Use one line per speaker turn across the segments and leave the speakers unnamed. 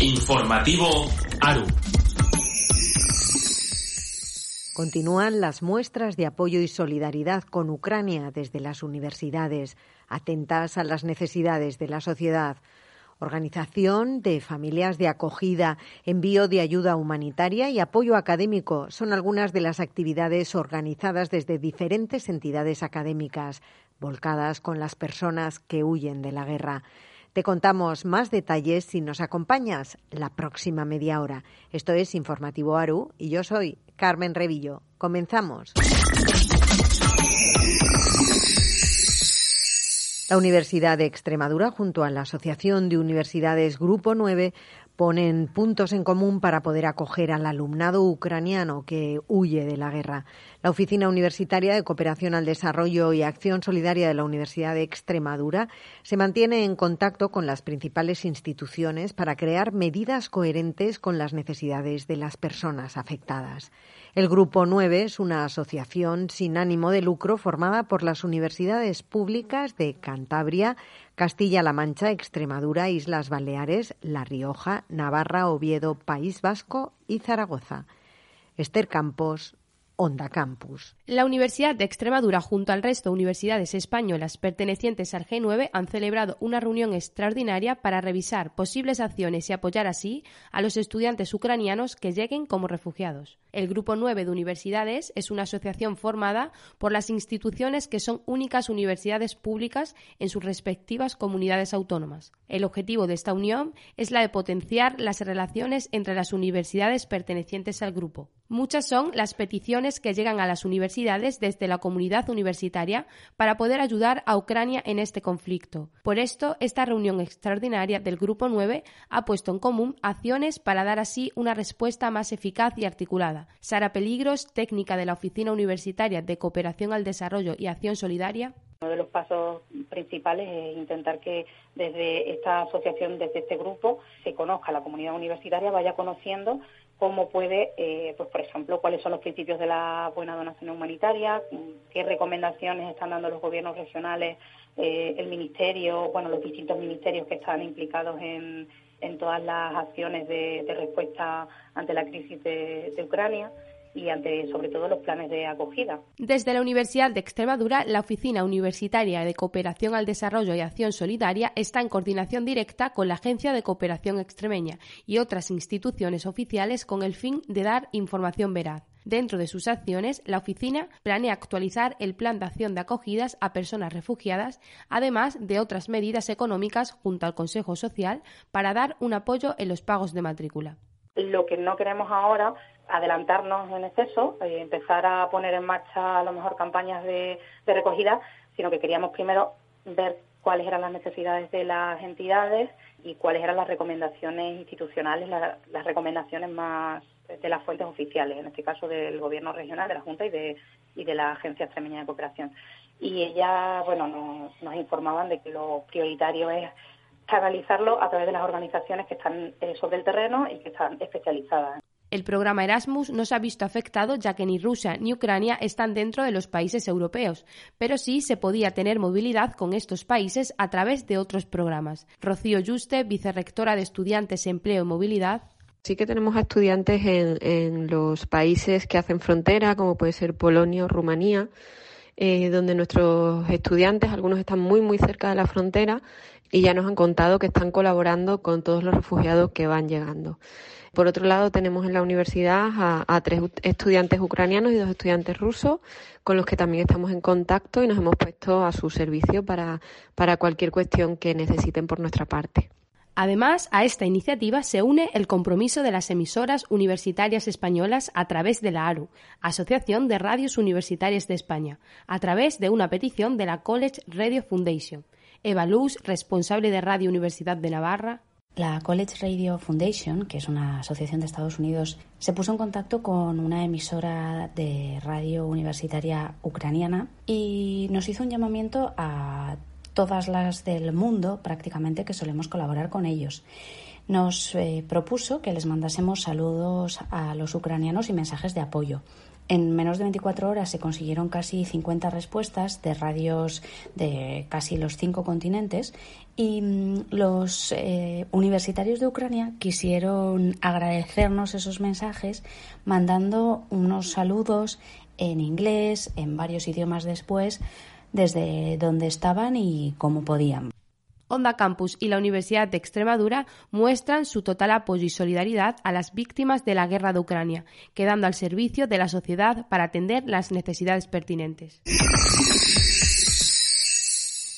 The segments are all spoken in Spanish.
Informativo ARU.
Continúan las muestras de apoyo y solidaridad con Ucrania desde las universidades, atentas a las necesidades de la sociedad. Organización de familias de acogida, envío de ayuda humanitaria y apoyo académico son algunas de las actividades organizadas desde diferentes entidades académicas, volcadas con las personas que huyen de la guerra. Te contamos más detalles si nos acompañas la próxima media hora. Esto es Informativo Aru y yo soy Carmen Revillo. Comenzamos. La Universidad de Extremadura, junto a la Asociación de Universidades Grupo 9, ponen puntos en común para poder acoger al alumnado ucraniano que huye de la guerra. La Oficina Universitaria de Cooperación al Desarrollo y Acción Solidaria de la Universidad de Extremadura se mantiene en contacto con las principales instituciones para crear medidas coherentes con las necesidades de las personas afectadas. El Grupo 9 es una asociación sin ánimo de lucro formada por las universidades públicas de Cantabria, Castilla-La Mancha, Extremadura, Islas Baleares, La Rioja, Navarra, Oviedo, País Vasco y Zaragoza. Esther Campos, Onda Campus.
La Universidad de Extremadura, junto al resto de universidades españolas pertenecientes al G9, han celebrado una reunión extraordinaria para revisar posibles acciones y apoyar así a los estudiantes ucranianos que lleguen como refugiados. El Grupo 9 de Universidades es una asociación formada por las instituciones que son únicas universidades públicas en sus respectivas comunidades autónomas. El objetivo de esta unión es la de potenciar las relaciones entre las universidades pertenecientes al grupo. Muchas son las peticiones que llegan a las universidades desde la comunidad universitaria para poder ayudar a Ucrania en este conflicto. Por esto, esta reunión extraordinaria del Grupo 9 ha puesto en común acciones para dar así una respuesta más eficaz y articulada. Sara Peligros, técnica de la Oficina Universitaria de Cooperación al Desarrollo y Acción Solidaria.
Uno de los pasos principales es intentar que desde esta asociación, desde este grupo, se conozca la comunidad universitaria, vaya conociendo cómo puede, eh, pues por ejemplo, cuáles son los principios de la buena donación humanitaria, qué recomendaciones están dando los gobiernos regionales, eh, el ministerio, bueno, los distintos ministerios que están implicados en, en todas las acciones de, respuesta ante la crisis de Ucrania y ante sobre todo los planes de acogida.
Desde la Universidad de Extremadura, la Oficina Universitaria de Cooperación al Desarrollo y Acción Solidaria está en coordinación directa con la Agencia de Cooperación Extremeña y otras instituciones oficiales con el fin de dar información veraz. Dentro de sus acciones, la oficina planea actualizar el plan de acción de acogidas a personas refugiadas, además de otras medidas económicas junto al Consejo Social para dar un apoyo en los pagos de matrícula.
Lo que no queremos ahora adelantarnos en exceso, eh, empezar a poner en marcha a lo mejor campañas de, recogida, sino que queríamos primero ver cuáles eran las necesidades de las entidades y cuáles eran las recomendaciones institucionales, las recomendaciones más de las fuentes oficiales, en este caso del Gobierno regional, de la Junta y de, y de la Agencia Extremeña de Cooperación. Y ellas, bueno, nos, informaban de que lo prioritario es canalizarlo a través de las organizaciones que están eh, sobre el terreno y que están especializadas.
El programa Erasmus no se ha visto afectado ya que ni Rusia ni Ucrania están dentro de los países europeos, pero sí se podía tener movilidad con estos países a través de otros programas. Rocío Juste, vicerrectora de Estudiantes, Empleo y Movilidad.
Sí que tenemos estudiantes en, los países que hacen frontera, como puede ser Polonia o Rumanía, eh, donde nuestros estudiantes, algunos están muy, muy cerca de la frontera y ya nos han contado que están colaborando con todos los refugiados que van llegando. Por otro lado, tenemos en la universidad a, tres estudiantes ucranianos y dos estudiantes rusos, con los que también estamos en contacto y nos hemos puesto a su servicio para, para cualquier cuestión que necesiten por nuestra parte.
Además, a esta iniciativa se une el compromiso de las emisoras universitarias españolas a través de la ARU, Asociación de Radios Universitarias de España, a través de una petición de la College Radio Foundation. Eva Luz, responsable de Radio Universidad de Navarra,
La College Radio Foundation, que es una asociación de Estados Unidos, se puso en contacto con una emisora de radio universitaria ucraniana y nos hizo un llamamiento a todas las del mundo prácticamente que solemos colaborar con ellos. Nos eh, propuso que les mandásemos saludos a los ucranianos y mensajes de apoyo. En menos de 24 horas se consiguieron casi 50 respuestas de radios de casi los cinco continentes y mm, los eh, universitarios de Ucrania quisieron agradecernos esos mensajes mandando unos saludos en inglés, en varios idiomas después, desde donde estaban y cómo podían.
Onda Campus y la Universidad de Extremadura muestran su total apoyo y solidaridad a las víctimas de la guerra de Ucrania, quedando al servicio de la sociedad para atender las necesidades pertinentes.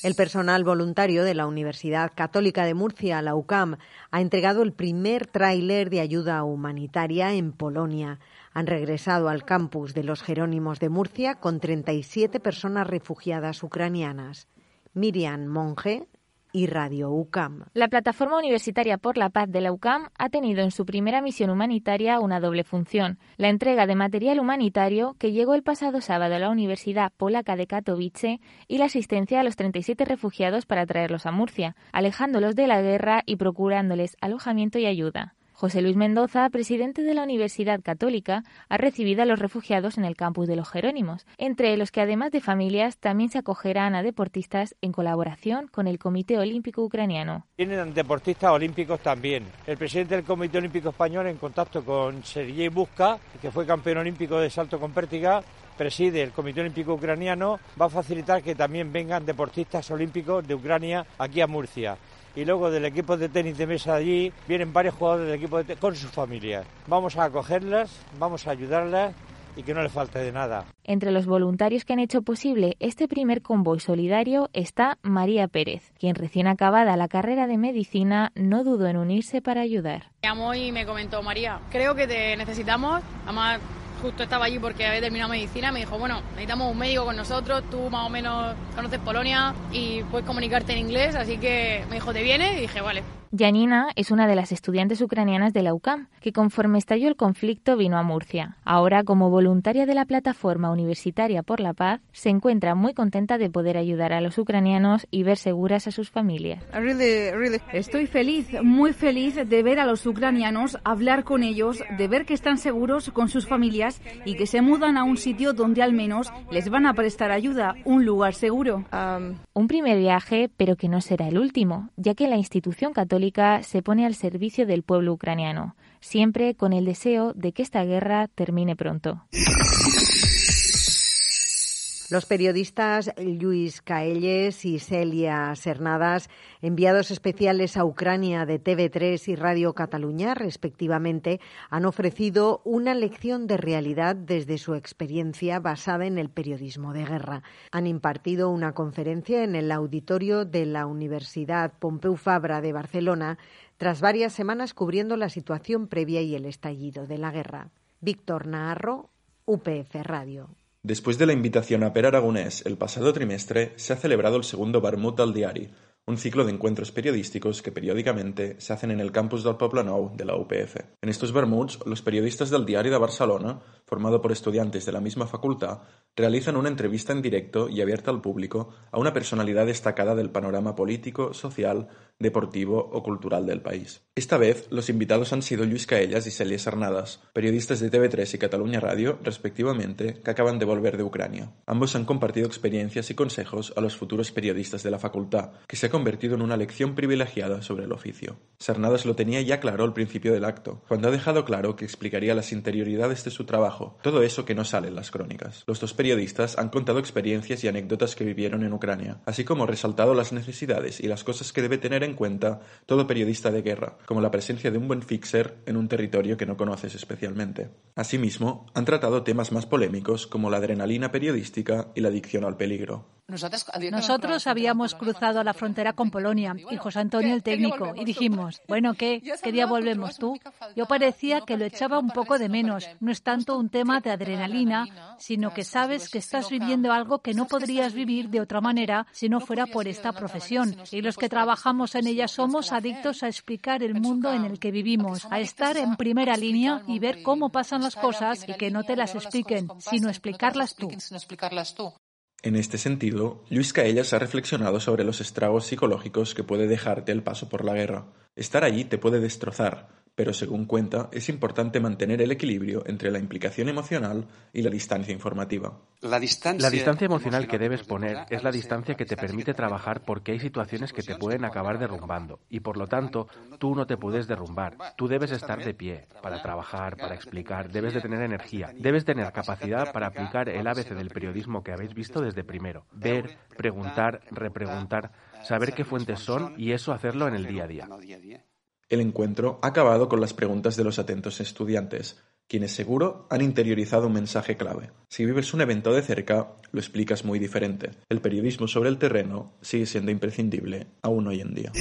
El personal voluntario de la Universidad Católica de Murcia, la UCAM, ha entregado el primer tráiler de ayuda humanitaria en Polonia. Han regresado al campus de los Jerónimos de Murcia con 37 personas refugiadas ucranianas. Miriam Monge y Radio UCAM.
La Plataforma Universitaria por la Paz de la UCAM ha tenido en su primera misión humanitaria una doble función, la entrega de material humanitario que llegó el pasado sábado a la Universidad Polaca de Katowice y la asistencia a los 37 refugiados para traerlos a Murcia, alejándolos de la guerra y procurándoles alojamiento y ayuda. José Luis Mendoza, presidente de la Universidad Católica, ha recibido a los refugiados en el campus de los Jerónimos, entre los que además de familias también se acogerán a deportistas en colaboración con el Comité Olímpico Ucraniano.
Tienen deportistas olímpicos también. El presidente del Comité Olímpico Español, en contacto con Sergei Busca, que fue campeón olímpico de salto con pértiga, preside el Comité Olímpico Ucraniano, va a facilitar que también vengan deportistas olímpicos de Ucrania aquí a Murcia y luego del equipo de tenis de mesa allí vienen varios jugadores del equipo de tenis con sus familias. Vamos a acogerlas, vamos a ayudarlas y que no les falte de nada.
Entre los voluntarios que han hecho posible este primer convoy solidario está María Pérez, quien recién acabada la carrera de medicina no dudó en unirse para ayudar.
Me llamó y me comentó María, creo que te necesitamos, además justo estaba allí porque había terminado medicina, me dijo, bueno, necesitamos un médico con nosotros, tú más o menos conoces Polonia y puedes comunicarte en inglés, así que me dijo, ¿te viene? Y dije, vale.
Janina es una de las estudiantes ucranianas de la UCAM, que conforme estalló el conflicto vino a Murcia. Ahora, como voluntaria de la Plataforma Universitaria por la Paz, se encuentra muy contenta de poder ayudar a los ucranianos y ver seguras a sus familias.
Estoy feliz, muy feliz de ver a los ucranianos, hablar con ellos, de ver que están seguros con sus familias y que se mudan a un sitio donde al menos les van a prestar ayuda, un lugar seguro.
un primer viaje, pero que no será el último, ya que la institución católica se pone al servicio del pueblo ucraniano, siempre con el deseo de que esta guerra termine pronto.
Los periodistas Luis Caelles y Celia Sernadas, enviados especiales a Ucrania de TV3 y Radio Cataluña, respectivamente, han ofrecido una lección de realidad desde su experiencia basada en el periodismo de guerra. Han impartido una conferencia en el auditorio de la Universidad Pompeu Fabra de Barcelona tras varias semanas cubriendo la situación previa y el estallido de la guerra. Víctor Naharro, UPF Radio.
Después de la invitación a Per Aragonés el pasado trimestre, se ha celebrado el segundo Barmut al Diari, un ciclo de encuentros periodísticos que periódicamente se hacen en el campus del Poble Nou de la UPF. En estos Bermuds, los periodistas del Diari de Barcelona, formado por estudiantes de la misma facultad, realizan una entrevista en directo y abierta al público a una personalidad destacada del panorama político, social, deportivo o cultural del país. Esta vez, los invitados han sido Luis Caellas y Celia Sarnadas, periodistas de TV3 y Cataluña Radio, respectivamente, que acaban de volver de Ucrania. Ambos han compartido experiencias y consejos a los futuros periodistas de la facultad, que se convertido en una lección privilegiada sobre el oficio. Sarnadas lo tenía ya claro al principio del acto, cuando ha dejado claro que explicaría las interioridades de su trabajo, todo eso que no sale en las crónicas. Los dos periodistas han contado experiencias y anécdotas que vivieron en Ucrania, así como resaltado las necesidades y las cosas que debe tener en cuenta todo periodista de guerra, como la presencia de un buen fixer en un territorio que no conoces especialmente. Asimismo, han tratado temas más polémicos como la adrenalina periodística y la adicción al peligro.
Nosotros habíamos cruzado la frontera con Polonia y José Antonio el técnico y dijimos, bueno, ¿qué? ¿Qué día volvemos tú? Yo parecía que lo echaba un poco de menos. No es tanto un tema de adrenalina, sino que sabes que estás viviendo algo que no podrías vivir de otra manera si no fuera por esta profesión. Y los que trabajamos en ella somos adictos a explicar el mundo en el que vivimos, a estar en primera línea y ver cómo pasan las cosas y que no te las expliquen, sino explicarlas tú.
En este sentido, Luis Caellas ha reflexionado sobre los estragos psicológicos que puede dejarte el paso por la guerra. Estar allí te puede destrozar, pero según cuenta, es importante mantener el equilibrio entre la implicación emocional y la distancia informativa.
La distancia, emocional que debes poner es la distancia que te permite trabajar porque hay situaciones que te pueden acabar derrumbando y por lo tanto tú no te puedes derrumbar. Tú debes estar de pie para trabajar, para explicar, debes de tener energía, debes tener capacidad para aplicar el ABC del periodismo que habéis visto desde primero. Ver, preguntar, repreguntar, saber qué fuentes son y eso hacerlo en el día a día.
El encuentro ha acabado con las preguntas de los atentos estudiantes, quienes seguro han interiorizado un mensaje clave. Si vives un evento de cerca, lo explicas muy diferente. El periodismo sobre el terreno sigue siendo imprescindible aún hoy en día.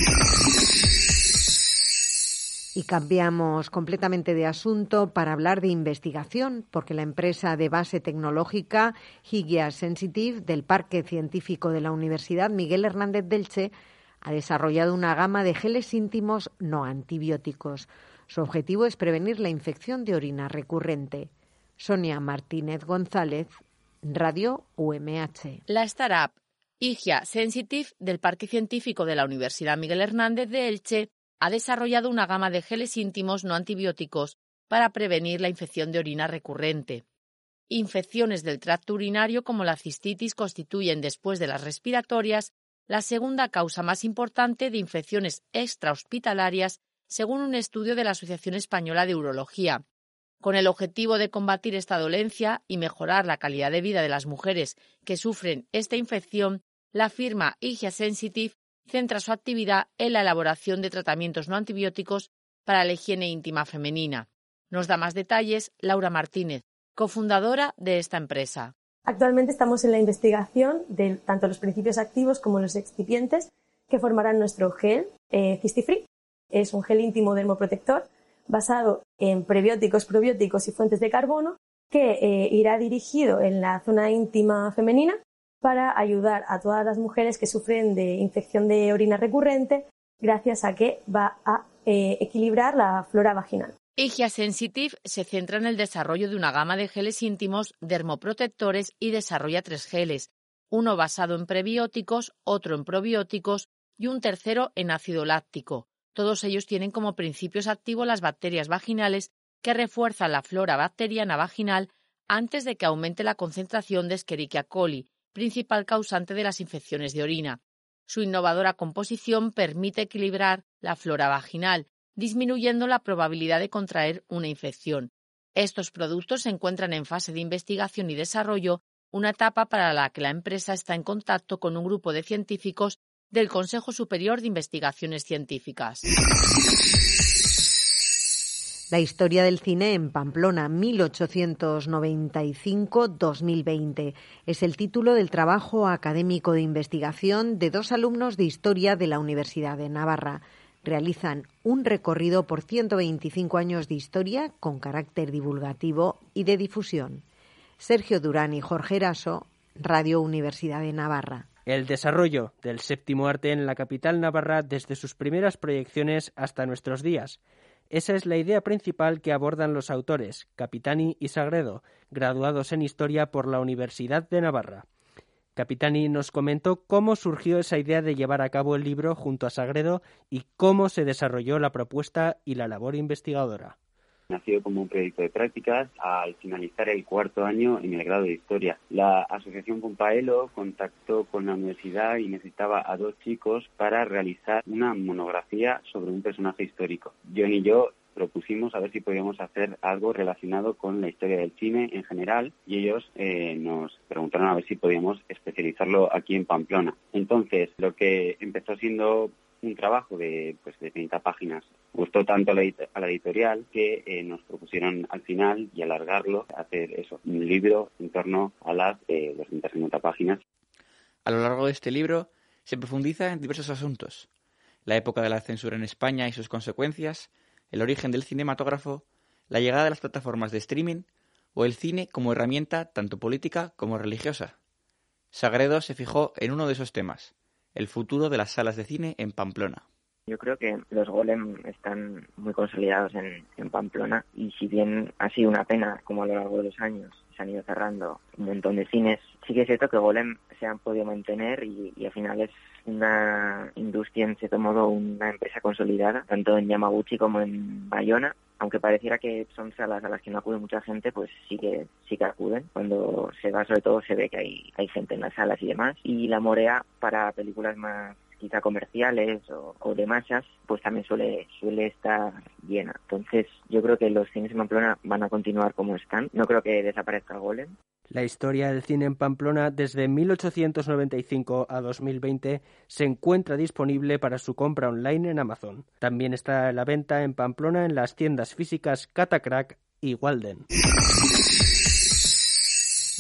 Y cambiamos completamente de asunto para hablar de investigación, porque la empresa de base tecnológica Higia Sensitive del Parque Científico de la Universidad Miguel Hernández Delche ha desarrollado una gama de geles íntimos no antibióticos. Su objetivo es prevenir la infección de orina recurrente. Sonia Martínez González, Radio UMH.
La startup IGIA Sensitive del Parque Científico de la Universidad Miguel Hernández de Elche ha desarrollado una gama de geles íntimos no antibióticos para prevenir la infección de orina recurrente. Infecciones del tracto urinario como la cistitis constituyen, después de las respiratorias, la segunda causa más importante de infecciones extrahospitalarias, según un estudio de la Asociación Española de Urología. Con el objetivo de combatir esta dolencia y mejorar la calidad de vida de las mujeres que sufren esta infección, la firma Igia Sensitive centra su actividad en la elaboración de tratamientos no antibióticos para la higiene íntima femenina. Nos da más detalles Laura Martínez, cofundadora de esta empresa.
Actualmente estamos en la investigación de tanto los principios activos como los excipientes que formarán nuestro gel eh. Es un gel íntimo dermoprotector basado en prebióticos, probióticos y fuentes de carbono que eh, irá dirigido en la zona íntima femenina para ayudar a todas las mujeres que sufren de infección de orina recurrente gracias a que va a eh, equilibrar la flora vaginal.
Igia Sensitive se centra en el desarrollo de una gama de geles íntimos dermoprotectores y desarrolla tres geles, uno basado en prebióticos, otro en probióticos y un tercero en ácido láctico. Todos ellos tienen como principios activos las bacterias vaginales que refuerzan la flora bacteriana vaginal antes de que aumente la concentración de Escherichia coli, principal causante de las infecciones de orina. Su innovadora composición permite equilibrar la flora vaginal, disminuyendo la probabilidad de contraer una infección. Estos productos se encuentran en fase de investigación y desarrollo, una etapa para la que la empresa está en contacto con un grupo de científicos del Consejo Superior de Investigaciones Científicas.
La historia del cine en Pamplona, 1895-2020. Es el título del trabajo académico de investigación de dos alumnos de historia de la Universidad de Navarra realizan un recorrido por 125 años de historia con carácter divulgativo y de difusión. Sergio Durán y Jorge Eraso, Radio Universidad de Navarra.
El desarrollo del séptimo arte en la capital navarra desde sus primeras proyecciones hasta nuestros días. Esa es la idea principal que abordan los autores, Capitani y Sagredo, graduados en Historia por la Universidad de Navarra. Capitani nos comentó cómo surgió esa idea de llevar a cabo el libro junto a Sagredo y cómo se desarrolló la propuesta y la labor investigadora.
Nació como un proyecto de prácticas al finalizar el cuarto año en el grado de Historia. La Asociación Pompaelo contactó con la universidad y necesitaba a dos chicos para realizar una monografía sobre un personaje histórico. John y yo propusimos a ver si podíamos hacer algo relacionado con la historia del cine en general y ellos eh, nos preguntaron a ver si podíamos especializarlo aquí en Pamplona. Entonces, lo que empezó siendo un trabajo de, pues, de 30 páginas. Gustó tanto a la, editorial que eh, nos propusieron al final y alargarlo, hacer eso, un libro en torno a las eh, 250 páginas
A lo largo de este libro se profundiza en diversos asuntos. La época de la censura en España y sus consecuencias, el origen del cinematógrafo, la llegada de las plataformas de streaming o el cine como herramienta tanto política como religiosa. Sagredo se fijó en uno de esos temas, el futuro de las salas de cine en Pamplona.
Yo creo que los golem están muy consolidados en, Pamplona y si bien ha sido una pena como a lo largo de los años se han ido cerrando un montón de cines, sí que es cierto que golem se han podido mantener y, y al final es una industria en cierto modo una empresa consolidada tanto en Yamaguchi como en Bayona aunque pareciera que son salas a las que no acude mucha gente, pues sí que sí que acuden. Cuando se va, sobre todo, se ve que hay, hay gente en las salas y demás. Y la Morea, para películas más quizá comerciales o, de masas, pues también suele, suele estar llena. Entonces, yo creo que los cines en Pamplona van a continuar como están. No creo que desaparezca el Golem.
La historia del cine en Pamplona desde 1895 a 2020 se encuentra disponible para su compra online en Amazon. También está a la venta en Pamplona en las tiendas físicas Catacrack y Walden.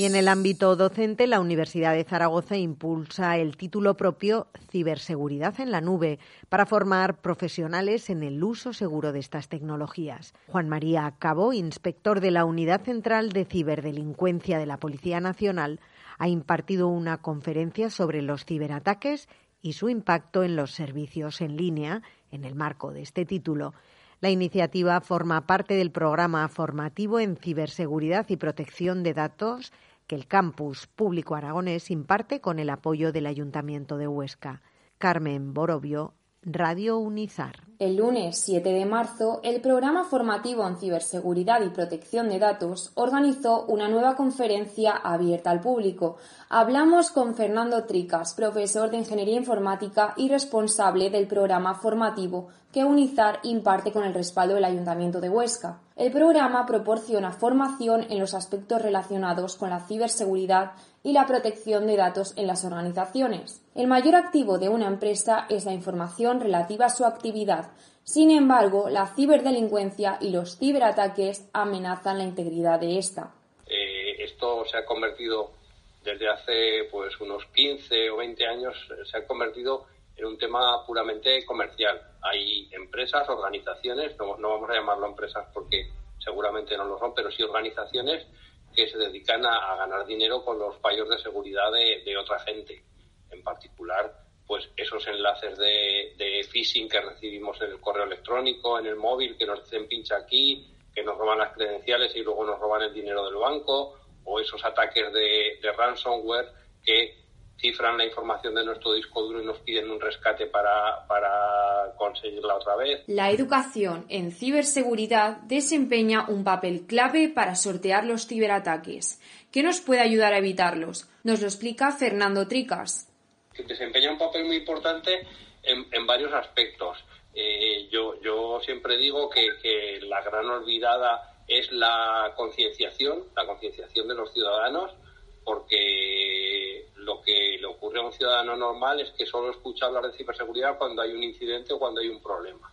Y en el ámbito docente, la Universidad de Zaragoza impulsa el título propio Ciberseguridad en la Nube para formar profesionales en el uso seguro de estas tecnologías. Juan María Cabo, inspector de la Unidad Central de Ciberdelincuencia de la Policía Nacional, ha impartido una conferencia sobre los ciberataques y su impacto en los servicios en línea en el marco de este título. La iniciativa forma parte del programa formativo en ciberseguridad y protección de datos que el campus público aragonés imparte con el apoyo del Ayuntamiento de Huesca. Carmen Borobio, Radio Unizar.
El lunes 7 de marzo, el programa formativo en ciberseguridad y protección de datos organizó una nueva conferencia abierta al público. Hablamos con Fernando Tricas, profesor de Ingeniería Informática y responsable del programa formativo que UNIZAR imparte con el respaldo del Ayuntamiento de Huesca. El programa proporciona formación en los aspectos relacionados con la ciberseguridad y la protección de datos en las organizaciones. El mayor activo de una empresa es la información relativa a su actividad. Sin embargo, la ciberdelincuencia y los ciberataques amenazan la integridad de esta.
Eh, esto se ha convertido desde hace pues unos 15 o 20 años se ha convertido en un tema puramente comercial. Hay empresas, organizaciones, no, vamos a llamarlo empresas porque seguramente no lo son, pero sí organizaciones que se dedican a, ganar dinero con los fallos de seguridad de, otra gente. En particular, pues esos enlaces de, de, phishing que recibimos en el correo electrónico, en el móvil, que nos dicen pincha aquí, que nos roban las credenciales y luego nos roban el dinero del banco, o esos ataques de, de ransomware que cifran la información de nuestro disco duro y nos piden un rescate para, para conseguirla otra vez.
La educación en ciberseguridad desempeña un papel clave para sortear los ciberataques. ¿Qué nos puede ayudar a evitarlos? Nos lo explica Fernando Tricas.
Desempeña un papel muy importante en, en varios aspectos. Eh, yo, yo siempre digo que, que la gran olvidada es la concienciación, la concienciación de los ciudadanos, porque lo que le ocurre a un ciudadano normal es que solo escucha hablar de ciberseguridad cuando hay un incidente o cuando hay un problema.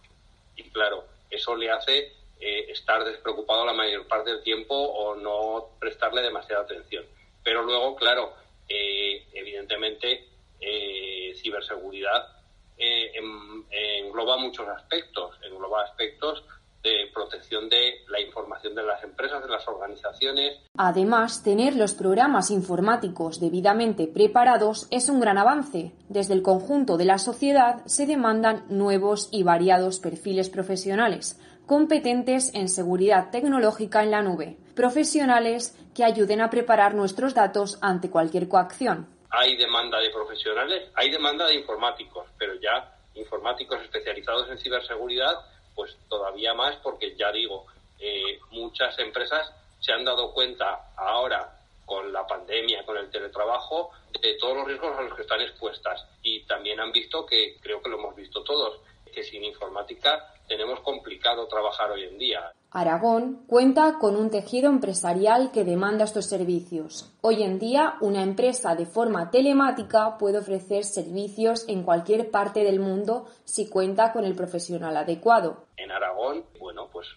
Y claro, eso le hace eh, estar despreocupado la mayor parte del tiempo o no prestarle demasiada atención. Pero luego, claro, eh, evidentemente, eh, ciberseguridad engloba muchos aspectos, engloba aspectos de protección de la información de las empresas, de las organizaciones.
Además, tener los programas informáticos debidamente preparados es un gran avance. Desde el conjunto de la sociedad se demandan nuevos y variados perfiles profesionales, competentes en seguridad tecnológica en la nube, profesionales que ayuden a preparar nuestros datos ante cualquier coacción.
Hay demanda de profesionales, hay demanda de informáticos, pero ya informáticos especializados en ciberseguridad pues todavía más porque ya digo, eh, muchas empresas se han dado cuenta ahora con la pandemia, con el teletrabajo, de todos los riesgos a los que están expuestas. Y también han visto que, creo que lo hemos visto todos, que sin informática tenemos complicado trabajar hoy en día.
Aragón cuenta con un tejido empresarial que demanda estos servicios. Hoy en día, una empresa de forma telemática puede ofrecer servicios en cualquier parte del mundo si cuenta con el profesional adecuado.
En Aragón, bueno, pues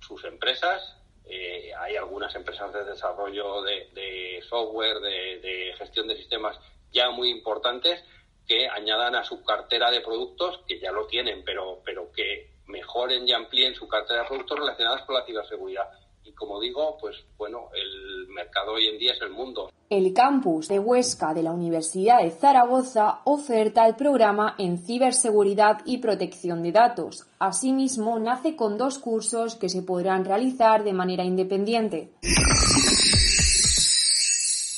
sus empresas, eh, hay algunas empresas de desarrollo de, software, de, gestión de sistemas ya muy importantes que añadan a su cartera de productos, que ya lo tienen, pero, pero que mejoren y amplíen su cartera de productos relacionados con la ciberseguridad. Y como digo, pues bueno, el mercado hoy en día es el mundo.
El campus de Huesca de la Universidad de Zaragoza oferta el programa en ciberseguridad y protección de datos. Asimismo, nace con dos cursos que se podrán realizar de manera independiente.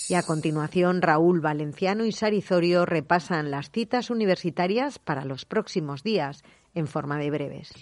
Y a continuación, Raúl Valenciano y Sarizorio repasan las citas universitarias para los próximos días en forma de breves.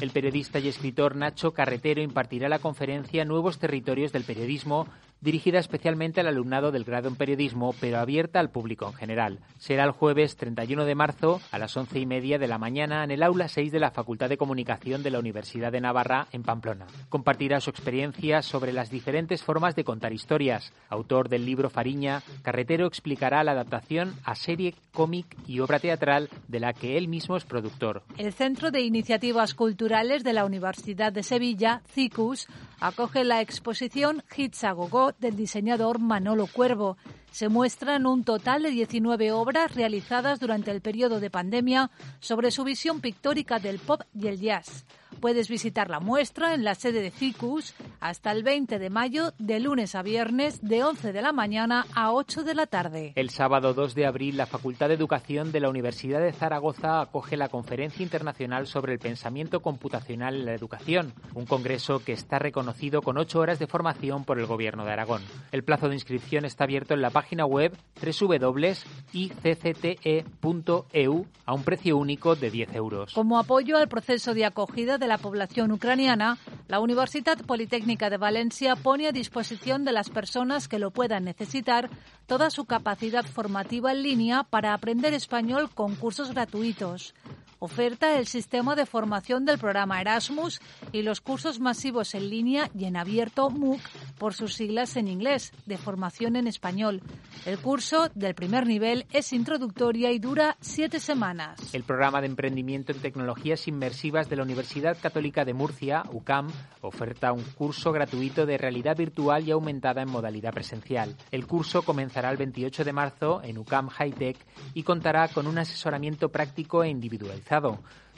El periodista y escritor Nacho Carretero impartirá la conferencia Nuevos Territorios del Periodismo dirigida especialmente al alumnado del grado en periodismo, pero abierta al público en general. Será el jueves 31 de marzo a las once y media de la mañana en el aula 6 de la Facultad de Comunicación de la Universidad de Navarra, en Pamplona. Compartirá su experiencia sobre las diferentes formas de contar historias. Autor del libro Fariña, Carretero explicará la adaptación a serie, cómic y obra teatral de la que él mismo es productor.
El Centro de Iniciativas Culturales de la Universidad de Sevilla, CICUS, acoge la exposición Hits a del diseñador Manolo Cuervo. Se muestran un total de 19 obras realizadas durante el periodo de pandemia sobre su visión pictórica del pop y el jazz. Puedes visitar la muestra en la sede de CICUS hasta el 20 de mayo, de lunes a viernes, de 11 de la mañana a 8 de la tarde.
El sábado 2 de abril, la Facultad de Educación de la Universidad de Zaragoza acoge la Conferencia Internacional sobre el Pensamiento Computacional en la Educación, un congreso que está reconocido con ocho horas de formación por el Gobierno de Aragón. El plazo de inscripción está abierto en la página web www.iccte.eu a un precio único de 10 euros.
Como apoyo al proceso de acogida de la población ucraniana, la Universidad Politécnica de Valencia pone a disposición de las personas que lo puedan necesitar toda su capacidad formativa en línea para aprender español con cursos gratuitos oferta el sistema de formación del programa Erasmus y los cursos masivos en línea y en abierto MOOC por sus siglas en inglés, de formación en español. El curso del primer nivel es introductoria y dura siete semanas.
El programa de emprendimiento en tecnologías inmersivas de la Universidad Católica de Murcia, UCAM, oferta un curso gratuito de realidad virtual y aumentada en modalidad presencial. El curso comenzará el 28 de marzo en UCAM High Tech y contará con un asesoramiento práctico e individual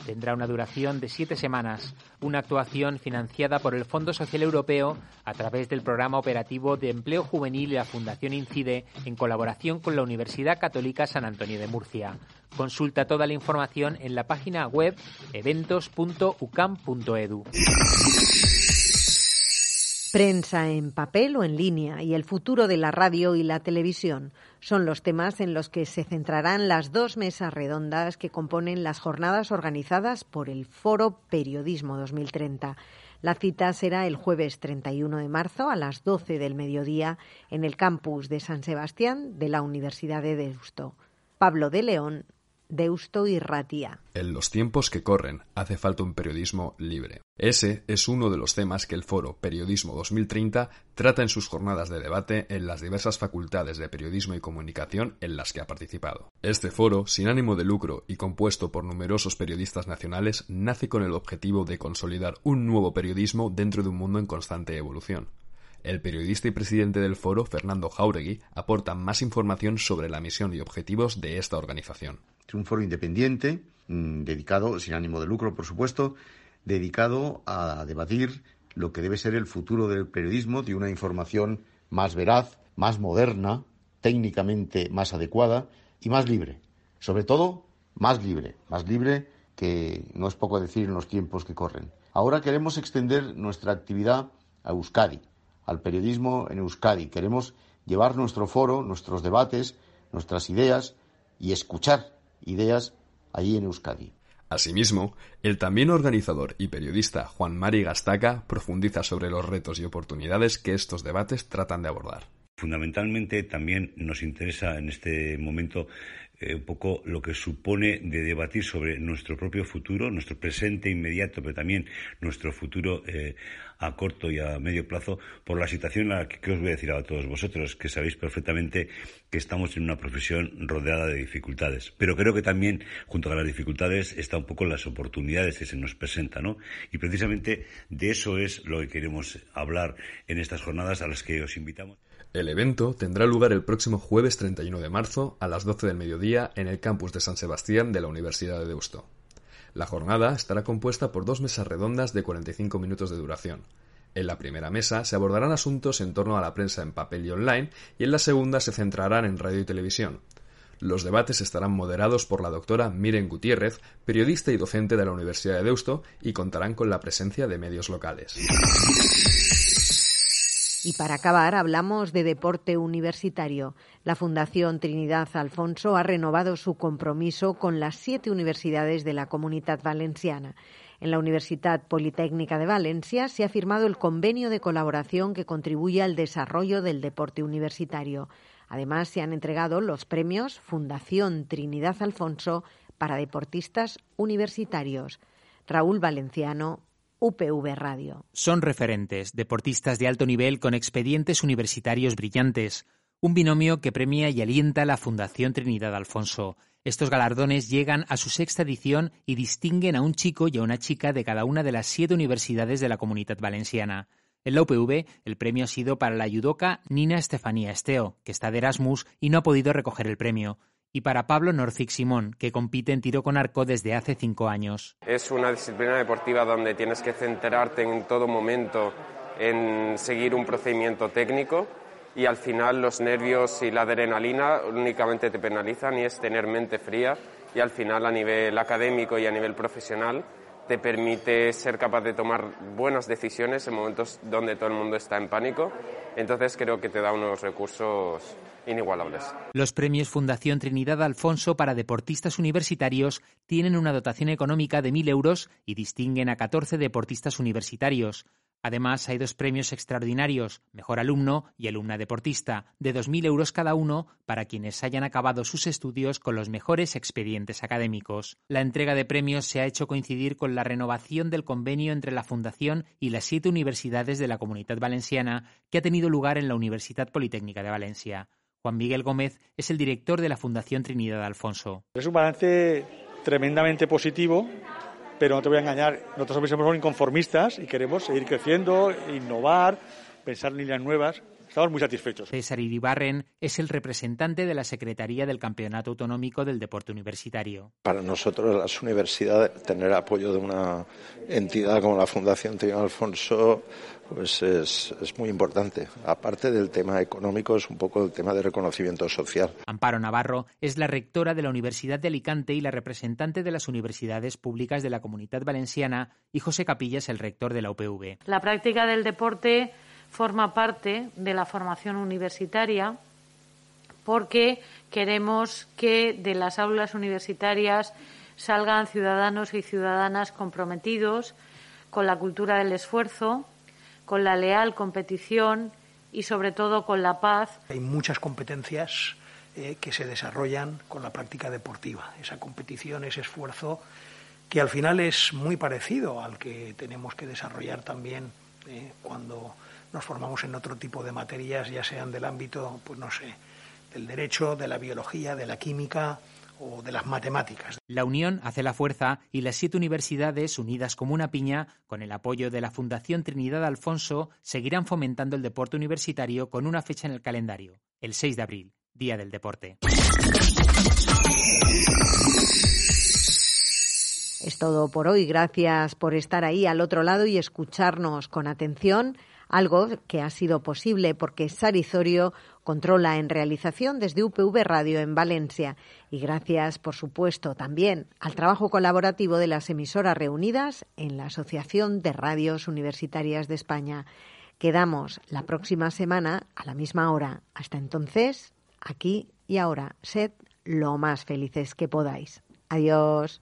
Tendrá una duración de siete semanas, una actuación financiada por el Fondo Social Europeo a través del Programa Operativo de Empleo Juvenil y la Fundación Incide en colaboración con la Universidad Católica San Antonio de Murcia. Consulta toda la información en la página web eventos.ucam.edu.
Prensa en papel o en línea y el futuro de la radio y la televisión son los temas en los que se centrarán las dos mesas redondas que componen las jornadas organizadas por el Foro Periodismo 2030. La cita será el jueves 31 de marzo a las 12 del mediodía en el campus de San Sebastián de la Universidad de Deusto. Pablo de León, Deusto y.
En los tiempos que corren hace falta un periodismo libre. Ese es uno de los temas que el foro Periodismo 2030 trata en sus jornadas de debate en las diversas facultades de periodismo y comunicación en las que ha participado. Este foro, sin ánimo de lucro y compuesto por numerosos periodistas nacionales, nace con el objetivo de consolidar un nuevo periodismo dentro de un mundo en constante evolución. El periodista y presidente del foro, Fernando Jauregui, aporta más información sobre la misión y objetivos de esta organización.
Un foro independiente, mm, dedicado, sin ánimo de lucro, por supuesto, dedicado a debatir lo que debe ser el futuro del periodismo, de una información más veraz, más moderna, técnicamente más adecuada y más libre. Sobre todo, más libre, más libre que no es poco decir en los tiempos que corren. Ahora queremos extender nuestra actividad a Euskadi, al periodismo en Euskadi. Queremos llevar nuestro foro, nuestros debates, nuestras ideas y escuchar ideas allí en Euskadi.
Asimismo, el también organizador y periodista Juan Mari Gastaca profundiza sobre los retos y oportunidades que estos debates tratan de abordar.
Fundamentalmente también nos interesa en este momento eh, un poco lo que supone de debatir sobre nuestro propio futuro, nuestro presente inmediato, pero también nuestro futuro eh, a corto y a medio plazo, por la situación en la que, os voy a decir a todos vosotros, que sabéis perfectamente que estamos en una profesión rodeada de dificultades. Pero creo que también, junto a las dificultades, está un poco las oportunidades que se nos presentan, ¿no? Y precisamente de eso es lo que queremos hablar en estas jornadas a las que os invitamos.
El evento tendrá lugar el próximo jueves 31 de marzo a las 12 del mediodía en el campus de San Sebastián de la Universidad de Deusto. La jornada estará compuesta por dos mesas redondas de 45 minutos de duración. En la primera mesa se abordarán asuntos en torno a la prensa en papel y online y en la segunda se centrarán en radio y televisión. Los debates estarán moderados por la doctora Miren Gutiérrez, periodista y docente de la Universidad de Deusto, y contarán con la presencia de medios locales.
Y para acabar, hablamos de deporte universitario. La Fundación Trinidad Alfonso ha renovado su compromiso con las siete universidades de la Comunidad Valenciana. En la Universidad Politécnica de Valencia se ha firmado el convenio de colaboración que contribuye al desarrollo del deporte universitario. Además, se han entregado los premios Fundación Trinidad Alfonso para deportistas universitarios. Raúl Valenciano, UPV Radio.
Son referentes, deportistas de alto nivel con expedientes universitarios brillantes, un binomio que premia y alienta la Fundación Trinidad Alfonso. Estos galardones llegan a su sexta edición y distinguen a un chico y a una chica de cada una de las siete universidades de la comunidad valenciana. En la UPV, el premio ha sido para la judoka Nina Estefanía Esteo, que está de Erasmus y no ha podido recoger el premio y para Pablo Norfic Simón, que compite en tiro con arco desde hace cinco años.
Es una disciplina deportiva donde tienes que centrarte en todo momento en seguir un procedimiento técnico y al final los nervios y la adrenalina únicamente te penalizan y es tener mente fría y al final a nivel académico y a nivel profesional te permite ser capaz de tomar buenas decisiones en momentos donde todo el mundo está en pánico. Entonces creo que te da unos recursos inigualables.
Los premios Fundación Trinidad Alfonso para deportistas universitarios tienen una dotación económica de 1.000 euros y distinguen a 14 deportistas universitarios. Además, hay dos premios extraordinarios, Mejor Alumno y Alumna Deportista, de 2.000 euros cada uno para quienes hayan acabado sus estudios con los mejores expedientes académicos. La entrega de premios se ha hecho coincidir con la renovación del convenio entre la Fundación y las siete universidades de la Comunidad Valenciana que ha tenido lugar en la Universidad Politécnica de Valencia. Juan Miguel Gómez es el director de la Fundación Trinidad Alfonso.
Es un balance tremendamente positivo, pero no te voy a engañar, nosotros somos inconformistas y queremos seguir creciendo, innovar, pensar en líneas nuevas. Estamos muy satisfechos.
César Iribarren es el representante de la Secretaría del Campeonato Autonómico del Deporte Universitario.
Para nosotros, las universidades, tener apoyo de una entidad como la Fundación Trinidad Alfonso pues es, es, muy importante. Aparte del tema económico, es un poco el tema de reconocimiento social.
Amparo Navarro es la rectora de la Universidad de Alicante y la representante de las universidades públicas de la Comunidad Valenciana y José Capilla es el rector de la UPV.
La práctica del deporte forma parte de la formación universitaria porque queremos que de las aulas universitarias salgan ciudadanos y ciudadanas comprometidos con la cultura del esfuerzo, con la leal competición y sobre todo con la paz.
Hay muchas competencias eh, que se desarrollan con la práctica deportiva, esa competición, ese esfuerzo que al final es muy parecido al que tenemos que desarrollar también eh, cuando nos formamos en otro tipo de materias, ya sean del ámbito, pues no sé, del derecho, de la biología, de la química o de las matemáticas.
La unión hace la fuerza y las siete universidades, unidas como una piña, con el apoyo de la Fundación Trinidad Alfonso, seguirán fomentando el deporte universitario con una fecha en el calendario, el 6 de abril, Día del Deporte.
Es todo por hoy. Gracias por estar ahí al otro lado y escucharnos con atención algo que ha sido posible porque Sarizorio controla en realización desde UPV Radio en Valencia y gracias, por supuesto, también al trabajo colaborativo de las emisoras reunidas en la Asociación de Radios Universitarias de España. Quedamos la próxima semana a la misma hora. Hasta entonces, aquí y ahora, sed lo más felices que podáis. Adiós.